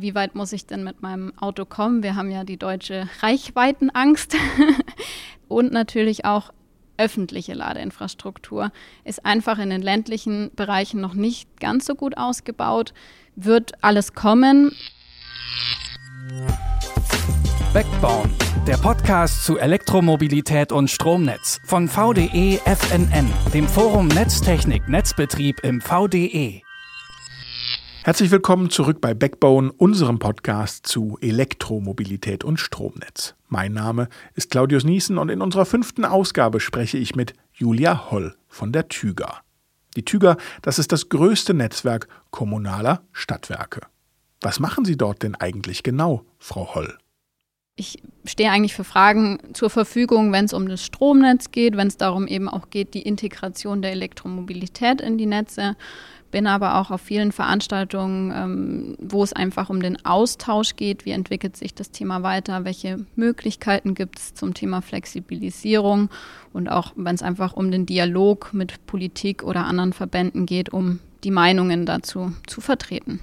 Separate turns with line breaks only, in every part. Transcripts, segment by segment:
wie weit muss ich denn mit meinem Auto kommen? Wir haben ja die deutsche Reichweitenangst. Und natürlich auch öffentliche Ladeinfrastruktur ist einfach in den ländlichen Bereichen noch nicht ganz so gut ausgebaut. Wird alles kommen.
Backbone, der Podcast zu Elektromobilität und Stromnetz von VDE FNN, dem Forum Netztechnik Netzbetrieb im VDE.
Herzlich willkommen zurück bei Backbone, unserem Podcast zu Elektromobilität und Stromnetz. Mein Name ist Claudius Niesen und in unserer fünften Ausgabe spreche ich mit Julia Holl von der Tüger. Die Tüger, das ist das größte Netzwerk kommunaler Stadtwerke. Was machen Sie dort denn eigentlich genau, Frau Holl?
Ich stehe eigentlich für Fragen zur Verfügung, wenn es um das Stromnetz geht, wenn es darum eben auch geht, die Integration der Elektromobilität in die Netze, bin aber auch auf vielen Veranstaltungen, ähm, wo es einfach um den Austausch geht. Wie entwickelt sich das Thema weiter? Welche Möglichkeiten gibt es zum Thema Flexibilisierung? Und auch wenn es einfach um den Dialog mit Politik oder anderen Verbänden geht, um die Meinungen dazu zu vertreten.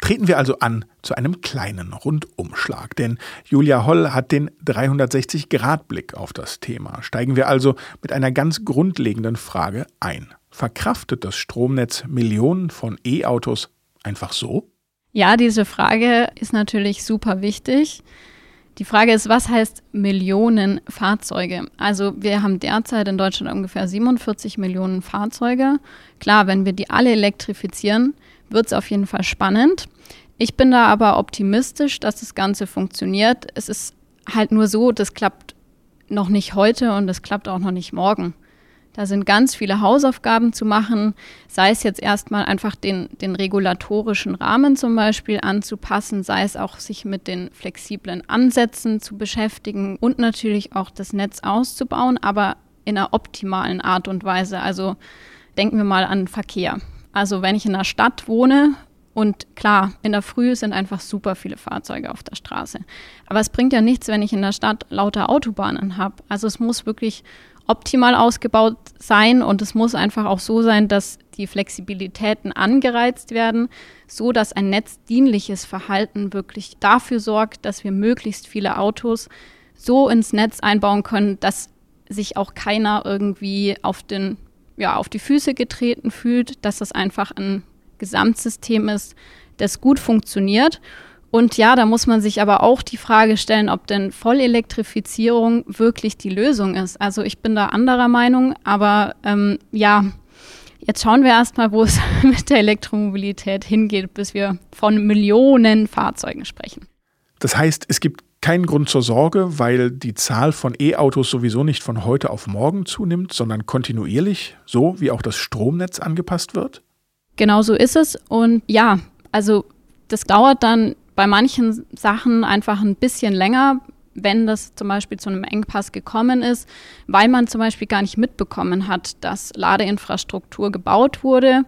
Treten wir also an zu einem kleinen Rundumschlag, denn Julia Holl hat den 360-Grad-Blick auf das Thema. Steigen wir also mit einer ganz grundlegenden Frage ein. Verkraftet das Stromnetz Millionen von E-Autos einfach so?
Ja, diese Frage ist natürlich super wichtig. Die Frage ist, was heißt Millionen Fahrzeuge? Also wir haben derzeit in Deutschland ungefähr 47 Millionen Fahrzeuge. Klar, wenn wir die alle elektrifizieren, wird es auf jeden Fall spannend. Ich bin da aber optimistisch, dass das Ganze funktioniert. Es ist halt nur so, das klappt noch nicht heute und das klappt auch noch nicht morgen. Da sind ganz viele Hausaufgaben zu machen, sei es jetzt erstmal einfach den, den regulatorischen Rahmen zum Beispiel anzupassen, sei es auch sich mit den flexiblen Ansätzen zu beschäftigen und natürlich auch das Netz auszubauen, aber in einer optimalen Art und Weise. Also denken wir mal an Verkehr. Also wenn ich in einer Stadt wohne und klar, in der Früh sind einfach super viele Fahrzeuge auf der Straße. Aber es bringt ja nichts, wenn ich in der Stadt lauter Autobahnen habe. Also es muss wirklich optimal ausgebaut sein. Und es muss einfach auch so sein, dass die Flexibilitäten angereizt werden, so dass ein netzdienliches Verhalten wirklich dafür sorgt, dass wir möglichst viele Autos so ins Netz einbauen können, dass sich auch keiner irgendwie auf den ja, auf die Füße getreten fühlt, dass das einfach ein Gesamtsystem ist, das gut funktioniert und ja, da muss man sich aber auch die Frage stellen, ob denn Vollelektrifizierung wirklich die Lösung ist. Also ich bin da anderer Meinung, aber ähm, ja, jetzt schauen wir erstmal, wo es mit der Elektromobilität hingeht, bis wir von Millionen Fahrzeugen sprechen.
Das heißt, es gibt keinen Grund zur Sorge, weil die Zahl von E-Autos sowieso nicht von heute auf morgen zunimmt, sondern kontinuierlich, so wie auch das Stromnetz angepasst wird?
Genau so ist es. Und ja, also das dauert dann bei manchen Sachen einfach ein bisschen länger, wenn das zum Beispiel zu einem Engpass gekommen ist, weil man zum Beispiel gar nicht mitbekommen hat, dass Ladeinfrastruktur gebaut wurde.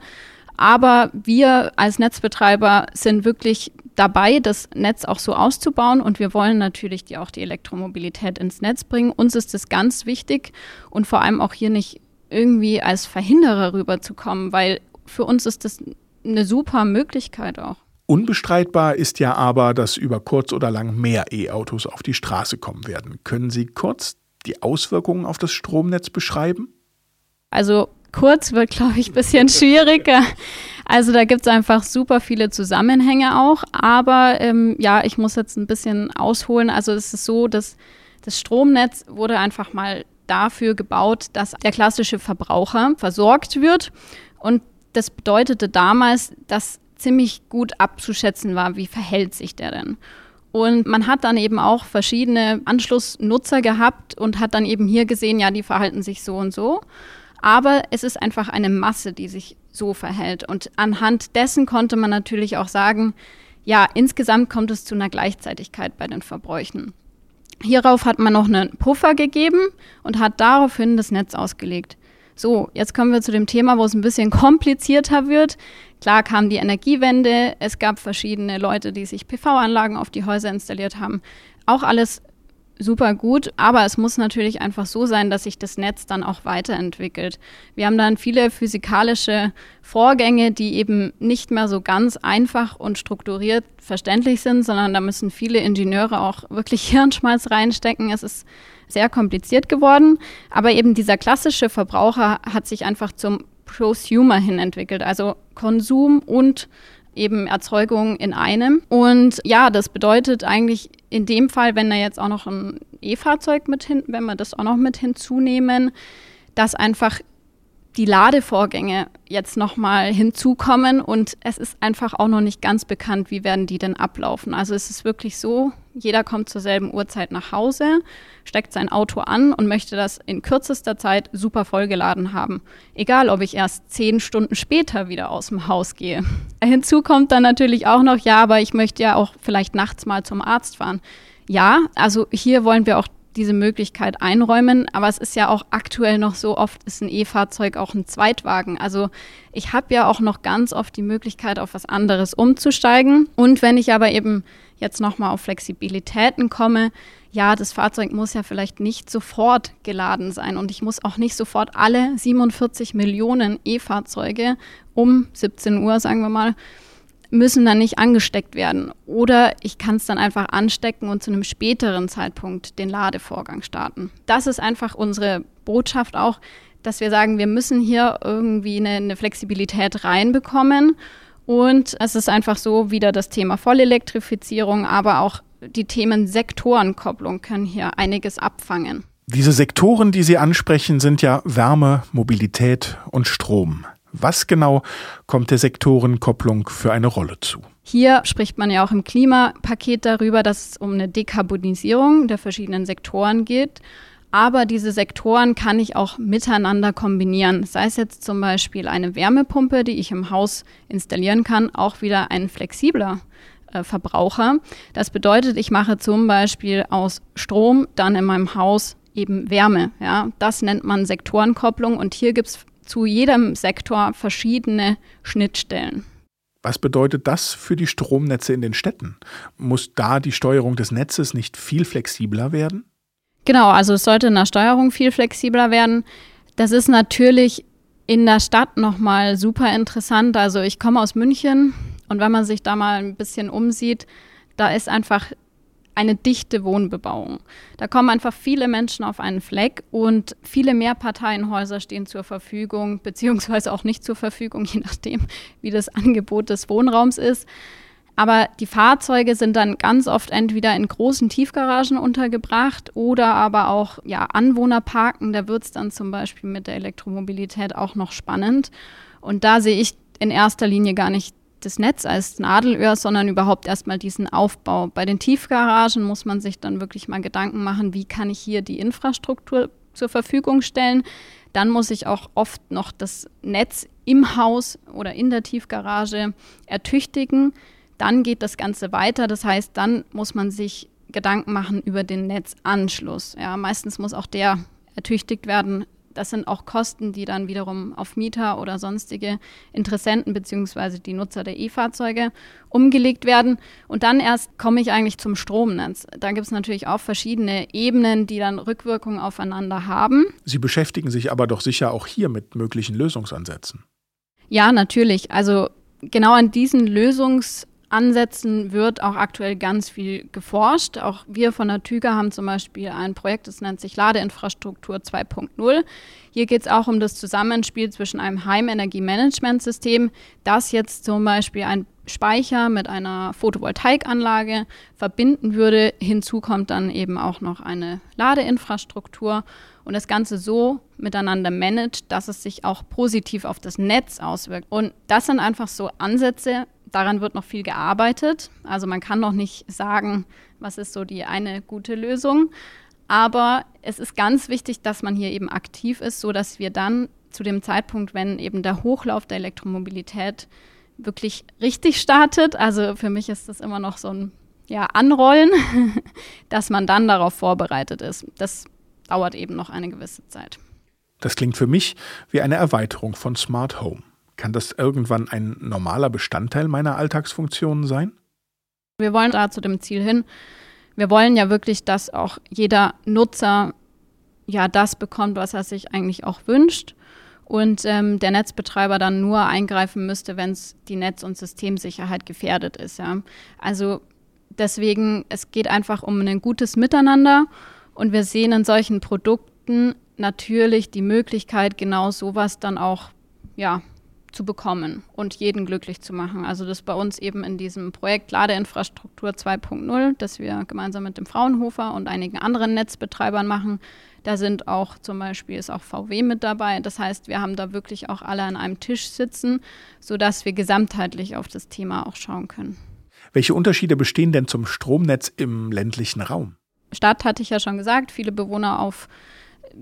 Aber wir als Netzbetreiber sind wirklich dabei, das Netz auch so auszubauen und wir wollen natürlich die, auch die Elektromobilität ins Netz bringen. Uns ist das ganz wichtig und vor allem auch hier nicht irgendwie als Verhinderer rüberzukommen, weil für uns ist das eine super Möglichkeit auch.
Unbestreitbar ist ja aber, dass über kurz oder lang mehr E-Autos auf die Straße kommen werden. Können Sie kurz die Auswirkungen auf das Stromnetz beschreiben?
Also kurz wird, glaube ich, ein bisschen schwieriger. Also da gibt es einfach super viele Zusammenhänge auch. Aber ähm, ja, ich muss jetzt ein bisschen ausholen. Also es ist so, dass das Stromnetz wurde einfach mal dafür gebaut, dass der klassische Verbraucher versorgt wird. Und das bedeutete damals, dass ziemlich gut abzuschätzen war, wie verhält sich der denn. Und man hat dann eben auch verschiedene Anschlussnutzer gehabt und hat dann eben hier gesehen, ja, die verhalten sich so und so. Aber es ist einfach eine Masse, die sich so verhält. Und anhand dessen konnte man natürlich auch sagen, ja, insgesamt kommt es zu einer Gleichzeitigkeit bei den Verbräuchen. Hierauf hat man noch einen Puffer gegeben und hat daraufhin das Netz ausgelegt. So, jetzt kommen wir zu dem Thema, wo es ein bisschen komplizierter wird. Klar kam die Energiewende, es gab verschiedene Leute, die sich PV-Anlagen auf die Häuser installiert haben. Auch alles super gut, aber es muss natürlich einfach so sein, dass sich das Netz dann auch weiterentwickelt. Wir haben dann viele physikalische Vorgänge, die eben nicht mehr so ganz einfach und strukturiert verständlich sind, sondern da müssen viele Ingenieure auch wirklich Hirnschmalz reinstecken. Es ist sehr kompliziert geworden, aber eben dieser klassische Verbraucher hat sich einfach zum Prosumer hin entwickelt, also Konsum und eben Erzeugung in einem. Und ja, das bedeutet eigentlich in dem Fall, wenn da jetzt auch noch ein E-Fahrzeug mit hin, wenn wir das auch noch mit hinzunehmen, dass einfach die Ladevorgänge jetzt nochmal hinzukommen und es ist einfach auch noch nicht ganz bekannt, wie werden die denn ablaufen. Also es ist wirklich so, jeder kommt zur selben Uhrzeit nach Hause, steckt sein Auto an und möchte das in kürzester Zeit super vollgeladen haben. Egal, ob ich erst zehn Stunden später wieder aus dem Haus gehe. Hinzu kommt dann natürlich auch noch, ja, aber ich möchte ja auch vielleicht nachts mal zum Arzt fahren. Ja, also hier wollen wir auch diese Möglichkeit einräumen. Aber es ist ja auch aktuell noch so oft, ist ein E-Fahrzeug auch ein Zweitwagen. Also ich habe ja auch noch ganz oft die Möglichkeit, auf was anderes umzusteigen. Und wenn ich aber eben jetzt nochmal auf Flexibilitäten komme, ja, das Fahrzeug muss ja vielleicht nicht sofort geladen sein und ich muss auch nicht sofort alle 47 Millionen E-Fahrzeuge um 17 Uhr, sagen wir mal, müssen dann nicht angesteckt werden. Oder ich kann es dann einfach anstecken und zu einem späteren Zeitpunkt den Ladevorgang starten. Das ist einfach unsere Botschaft auch, dass wir sagen, wir müssen hier irgendwie eine, eine Flexibilität reinbekommen. Und es ist einfach so wieder das Thema Vollelektrifizierung, aber auch die Themen Sektorenkopplung können hier einiges abfangen.
Diese Sektoren, die Sie ansprechen, sind ja Wärme, Mobilität und Strom. Was genau kommt der Sektorenkopplung für eine Rolle zu?
Hier spricht man ja auch im Klimapaket darüber, dass es um eine Dekarbonisierung der verschiedenen Sektoren geht. Aber diese Sektoren kann ich auch miteinander kombinieren. Sei es jetzt zum Beispiel eine Wärmepumpe, die ich im Haus installieren kann, auch wieder ein flexibler äh, Verbraucher. Das bedeutet, ich mache zum Beispiel aus Strom dann in meinem Haus eben Wärme. Ja? Das nennt man Sektorenkopplung und hier gibt es zu jedem Sektor verschiedene Schnittstellen.
Was bedeutet das für die Stromnetze in den Städten? Muss da die Steuerung des Netzes nicht viel flexibler werden?
Genau, also es sollte in der Steuerung viel flexibler werden. Das ist natürlich in der Stadt nochmal super interessant. Also ich komme aus München und wenn man sich da mal ein bisschen umsieht, da ist einfach eine dichte Wohnbebauung. Da kommen einfach viele Menschen auf einen Fleck und viele Mehrparteienhäuser stehen zur Verfügung, beziehungsweise auch nicht zur Verfügung, je nachdem, wie das Angebot des Wohnraums ist. Aber die Fahrzeuge sind dann ganz oft entweder in großen Tiefgaragen untergebracht oder aber auch ja, Anwohnerparken. Da wird es dann zum Beispiel mit der Elektromobilität auch noch spannend. Und da sehe ich in erster Linie gar nicht das Netz als Nadelöhr, sondern überhaupt erstmal diesen Aufbau. Bei den Tiefgaragen muss man sich dann wirklich mal Gedanken machen, wie kann ich hier die Infrastruktur zur Verfügung stellen. Dann muss ich auch oft noch das Netz im Haus oder in der Tiefgarage ertüchtigen. Dann geht das Ganze weiter. Das heißt, dann muss man sich Gedanken machen über den Netzanschluss. Ja, meistens muss auch der ertüchtigt werden, das sind auch Kosten, die dann wiederum auf Mieter oder sonstige Interessenten bzw. die Nutzer der E-Fahrzeuge umgelegt werden. Und dann erst komme ich eigentlich zum Stromnetz. Da gibt es natürlich auch verschiedene Ebenen, die dann Rückwirkungen aufeinander haben.
Sie beschäftigen sich aber doch sicher auch hier mit möglichen Lösungsansätzen.
Ja, natürlich. Also genau an diesen Lösungs Ansätzen wird auch aktuell ganz viel geforscht. Auch wir von der TÜGA haben zum Beispiel ein Projekt, das nennt sich Ladeinfrastruktur 2.0. Hier geht es auch um das Zusammenspiel zwischen einem Heimenergiemanagementsystem, das jetzt zum Beispiel ein Speicher mit einer Photovoltaikanlage verbinden würde. Hinzu kommt dann eben auch noch eine Ladeinfrastruktur und das Ganze so miteinander managt, dass es sich auch positiv auf das Netz auswirkt. Und das sind einfach so Ansätze, daran wird noch viel gearbeitet. Also man kann noch nicht sagen, was ist so die eine gute Lösung. Aber es ist ganz wichtig, dass man hier eben aktiv ist, sodass wir dann zu dem Zeitpunkt, wenn eben der Hochlauf der Elektromobilität wirklich richtig startet, also für mich ist das immer noch so ein ja, Anrollen, dass man dann darauf vorbereitet ist. Das dauert eben noch eine gewisse Zeit.
Das klingt für mich wie eine Erweiterung von Smart Home. Kann das irgendwann ein normaler Bestandteil meiner Alltagsfunktionen sein?
Wir wollen da zu dem Ziel hin. Wir wollen ja wirklich, dass auch jeder Nutzer ja das bekommt, was er sich eigentlich auch wünscht und ähm, der Netzbetreiber dann nur eingreifen müsste, wenn es die Netz- und Systemsicherheit gefährdet ist. Ja. Also deswegen, es geht einfach um ein gutes Miteinander und wir sehen in solchen Produkten natürlich die Möglichkeit, genau sowas dann auch ja, zu bekommen und jeden glücklich zu machen. Also das bei uns eben in diesem Projekt Ladeinfrastruktur 2.0, das wir gemeinsam mit dem Fraunhofer und einigen anderen Netzbetreibern machen. Da sind auch zum Beispiel ist auch VW mit dabei. Das heißt, wir haben da wirklich auch alle an einem Tisch sitzen, sodass wir gesamtheitlich auf das Thema auch schauen können.
Welche Unterschiede bestehen denn zum Stromnetz im ländlichen Raum?
Stadt hatte ich ja schon gesagt, viele Bewohner auf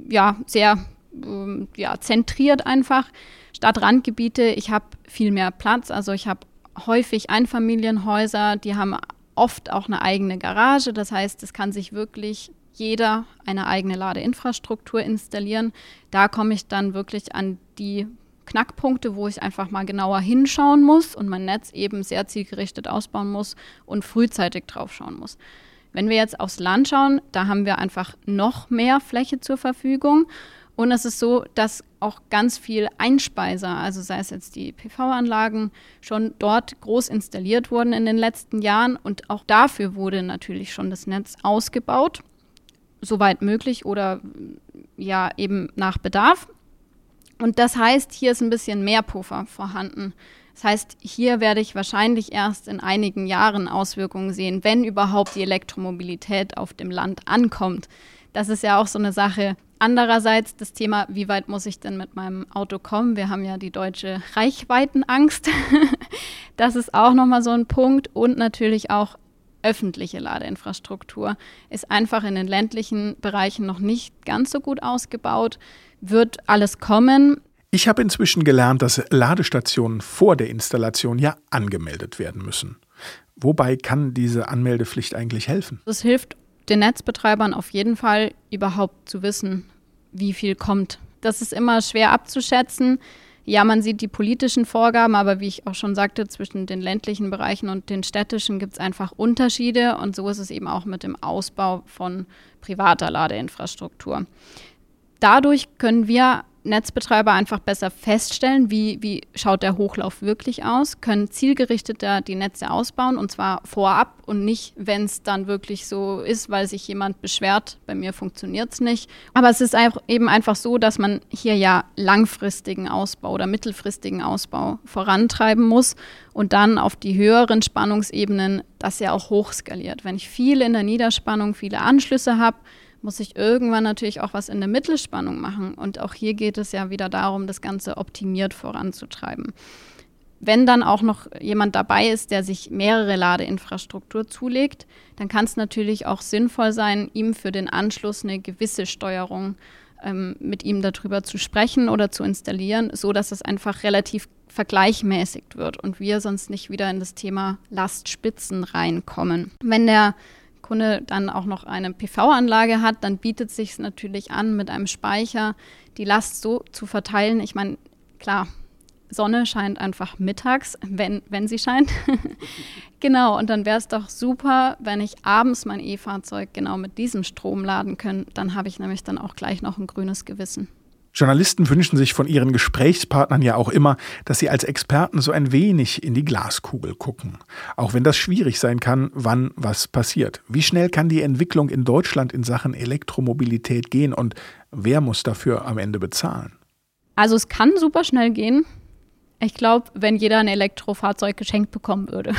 ja sehr ähm, ja, zentriert einfach. Stadtrandgebiete, ich habe viel mehr Platz. Also ich habe häufig Einfamilienhäuser, die haben oft auch eine eigene Garage. Das heißt, es kann sich wirklich jeder eine eigene Ladeinfrastruktur installieren. Da komme ich dann wirklich an die Knackpunkte, wo ich einfach mal genauer hinschauen muss und mein Netz eben sehr zielgerichtet ausbauen muss und frühzeitig drauf schauen muss. Wenn wir jetzt aufs Land schauen, da haben wir einfach noch mehr Fläche zur Verfügung und es ist so, dass auch ganz viel Einspeiser, also sei es jetzt die PV-Anlagen, schon dort groß installiert wurden in den letzten Jahren. Und auch dafür wurde natürlich schon das Netz ausgebaut, soweit möglich oder ja eben nach Bedarf. Und das heißt, hier ist ein bisschen mehr Puffer vorhanden. Das heißt, hier werde ich wahrscheinlich erst in einigen Jahren Auswirkungen sehen, wenn überhaupt die Elektromobilität auf dem Land ankommt. Das ist ja auch so eine Sache, Andererseits das Thema, wie weit muss ich denn mit meinem Auto kommen? Wir haben ja die deutsche Reichweitenangst. das ist auch nochmal so ein Punkt. Und natürlich auch öffentliche Ladeinfrastruktur ist einfach in den ländlichen Bereichen noch nicht ganz so gut ausgebaut. Wird alles kommen.
Ich habe inzwischen gelernt, dass Ladestationen vor der Installation ja angemeldet werden müssen. Wobei kann diese Anmeldepflicht eigentlich helfen?
Das hilft den Netzbetreibern auf jeden Fall überhaupt zu wissen, wie viel kommt. Das ist immer schwer abzuschätzen. Ja, man sieht die politischen Vorgaben, aber wie ich auch schon sagte, zwischen den ländlichen Bereichen und den städtischen gibt es einfach Unterschiede und so ist es eben auch mit dem Ausbau von privater Ladeinfrastruktur. Dadurch können wir Netzbetreiber einfach besser feststellen, wie, wie schaut der Hochlauf wirklich aus, können zielgerichteter die Netze ausbauen und zwar vorab und nicht, wenn es dann wirklich so ist, weil sich jemand beschwert, bei mir funktioniert es nicht. Aber es ist eben einfach so, dass man hier ja langfristigen Ausbau oder mittelfristigen Ausbau vorantreiben muss und dann auf die höheren Spannungsebenen das ja auch hochskaliert. Wenn ich viel in der Niederspannung, viele Anschlüsse habe, muss ich irgendwann natürlich auch was in der Mittelspannung machen. Und auch hier geht es ja wieder darum, das Ganze optimiert voranzutreiben. Wenn dann auch noch jemand dabei ist, der sich mehrere Ladeinfrastruktur zulegt, dann kann es natürlich auch sinnvoll sein, ihm für den Anschluss eine gewisse Steuerung ähm, mit ihm darüber zu sprechen oder zu installieren, so dass es einfach relativ vergleichmäßigt wird und wir sonst nicht wieder in das Thema Lastspitzen reinkommen. Wenn der Kunde dann auch noch eine PV-Anlage hat, dann bietet es sich natürlich an, mit einem Speicher die Last so zu verteilen. Ich meine, klar, Sonne scheint einfach mittags, wenn, wenn sie scheint. genau, und dann wäre es doch super, wenn ich abends mein E-Fahrzeug genau mit diesem Strom laden kann. Dann habe ich nämlich dann auch gleich noch ein grünes Gewissen.
Journalisten wünschen sich von ihren Gesprächspartnern ja auch immer, dass sie als Experten so ein wenig in die Glaskugel gucken. Auch wenn das schwierig sein kann, wann was passiert. Wie schnell kann die Entwicklung in Deutschland in Sachen Elektromobilität gehen und wer muss dafür am Ende bezahlen?
Also es kann super schnell gehen. Ich glaube, wenn jeder ein Elektrofahrzeug geschenkt bekommen würde.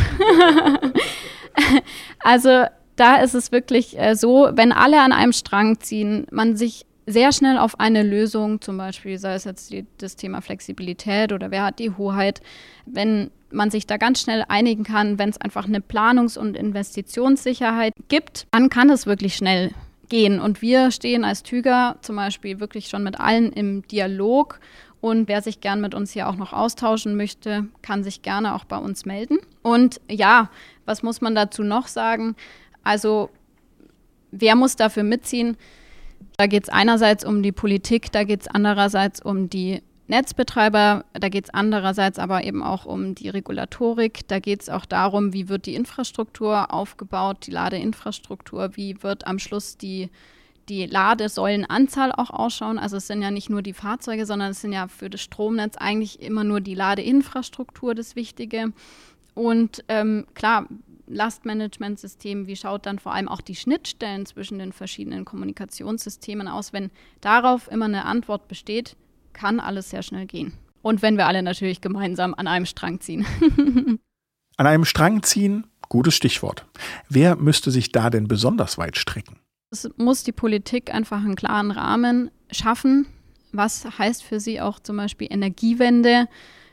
also da ist es wirklich äh, so, wenn alle an einem Strang ziehen, man sich sehr schnell auf eine Lösung, zum Beispiel sei es jetzt die, das Thema Flexibilität oder wer hat die Hoheit, wenn man sich da ganz schnell einigen kann, wenn es einfach eine Planungs- und Investitionssicherheit gibt, dann kann es wirklich schnell gehen. Und wir stehen als Tüger zum Beispiel wirklich schon mit allen im Dialog. Und wer sich gern mit uns hier auch noch austauschen möchte, kann sich gerne auch bei uns melden. Und ja, was muss man dazu noch sagen? Also, wer muss dafür mitziehen? Da geht es einerseits um die Politik, da geht es andererseits um die Netzbetreiber, da geht es andererseits aber eben auch um die Regulatorik. Da geht es auch darum, wie wird die Infrastruktur aufgebaut, die Ladeinfrastruktur, wie wird am Schluss die, die Ladesäulenanzahl auch ausschauen. Also es sind ja nicht nur die Fahrzeuge, sondern es sind ja für das Stromnetz eigentlich immer nur die Ladeinfrastruktur das Wichtige. Und ähm, klar, Lastmanagementsystem, wie schaut dann vor allem auch die Schnittstellen zwischen den verschiedenen Kommunikationssystemen aus? Wenn darauf immer eine Antwort besteht, kann alles sehr schnell gehen. Und wenn wir alle natürlich gemeinsam an einem Strang ziehen.
an einem Strang ziehen, gutes Stichwort. Wer müsste sich da denn besonders weit strecken?
Es muss die Politik einfach einen klaren Rahmen schaffen. Was heißt für sie auch zum Beispiel Energiewende?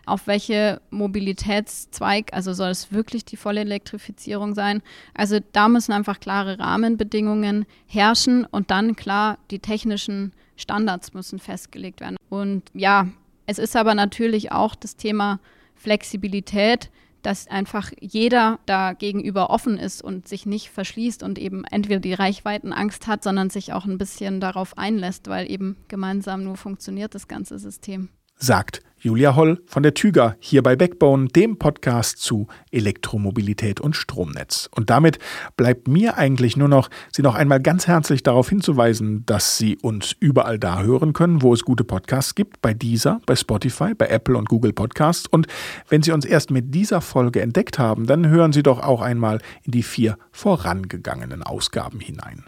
Auf welche Mobilitätszweig, also soll es wirklich die volle Elektrifizierung sein? Also da müssen einfach klare Rahmenbedingungen herrschen und dann klar die technischen Standards müssen festgelegt werden. Und ja, es ist aber natürlich auch das Thema Flexibilität, dass einfach jeder da gegenüber offen ist und sich nicht verschließt und eben entweder die Reichweitenangst hat, sondern sich auch ein bisschen darauf einlässt, weil eben gemeinsam nur funktioniert das ganze System.
Sagt Julia Holl von der Tüger hier bei Backbone, dem Podcast zu Elektromobilität und Stromnetz. Und damit bleibt mir eigentlich nur noch, Sie noch einmal ganz herzlich darauf hinzuweisen, dass Sie uns überall da hören können, wo es gute Podcasts gibt, bei dieser, bei Spotify, bei Apple und Google Podcasts. Und wenn Sie uns erst mit dieser Folge entdeckt haben, dann hören Sie doch auch einmal in die vier vorangegangenen Ausgaben hinein.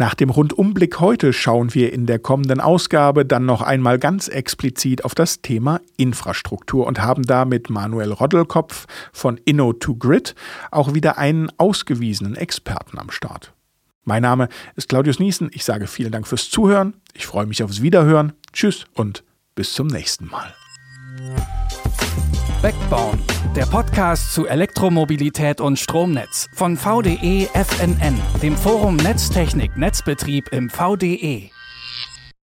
Nach dem Rundumblick heute schauen wir in der kommenden Ausgabe dann noch einmal ganz explizit auf das Thema Infrastruktur und haben da mit Manuel Roddelkopf von Inno2Grid auch wieder einen ausgewiesenen Experten am Start. Mein Name ist Claudius Niesen. Ich sage vielen Dank fürs Zuhören. Ich freue mich aufs Wiederhören. Tschüss und bis zum nächsten Mal.
Backbone, der Podcast zu Elektromobilität und Stromnetz von VDE FNN, dem Forum Netztechnik Netzbetrieb im VDE.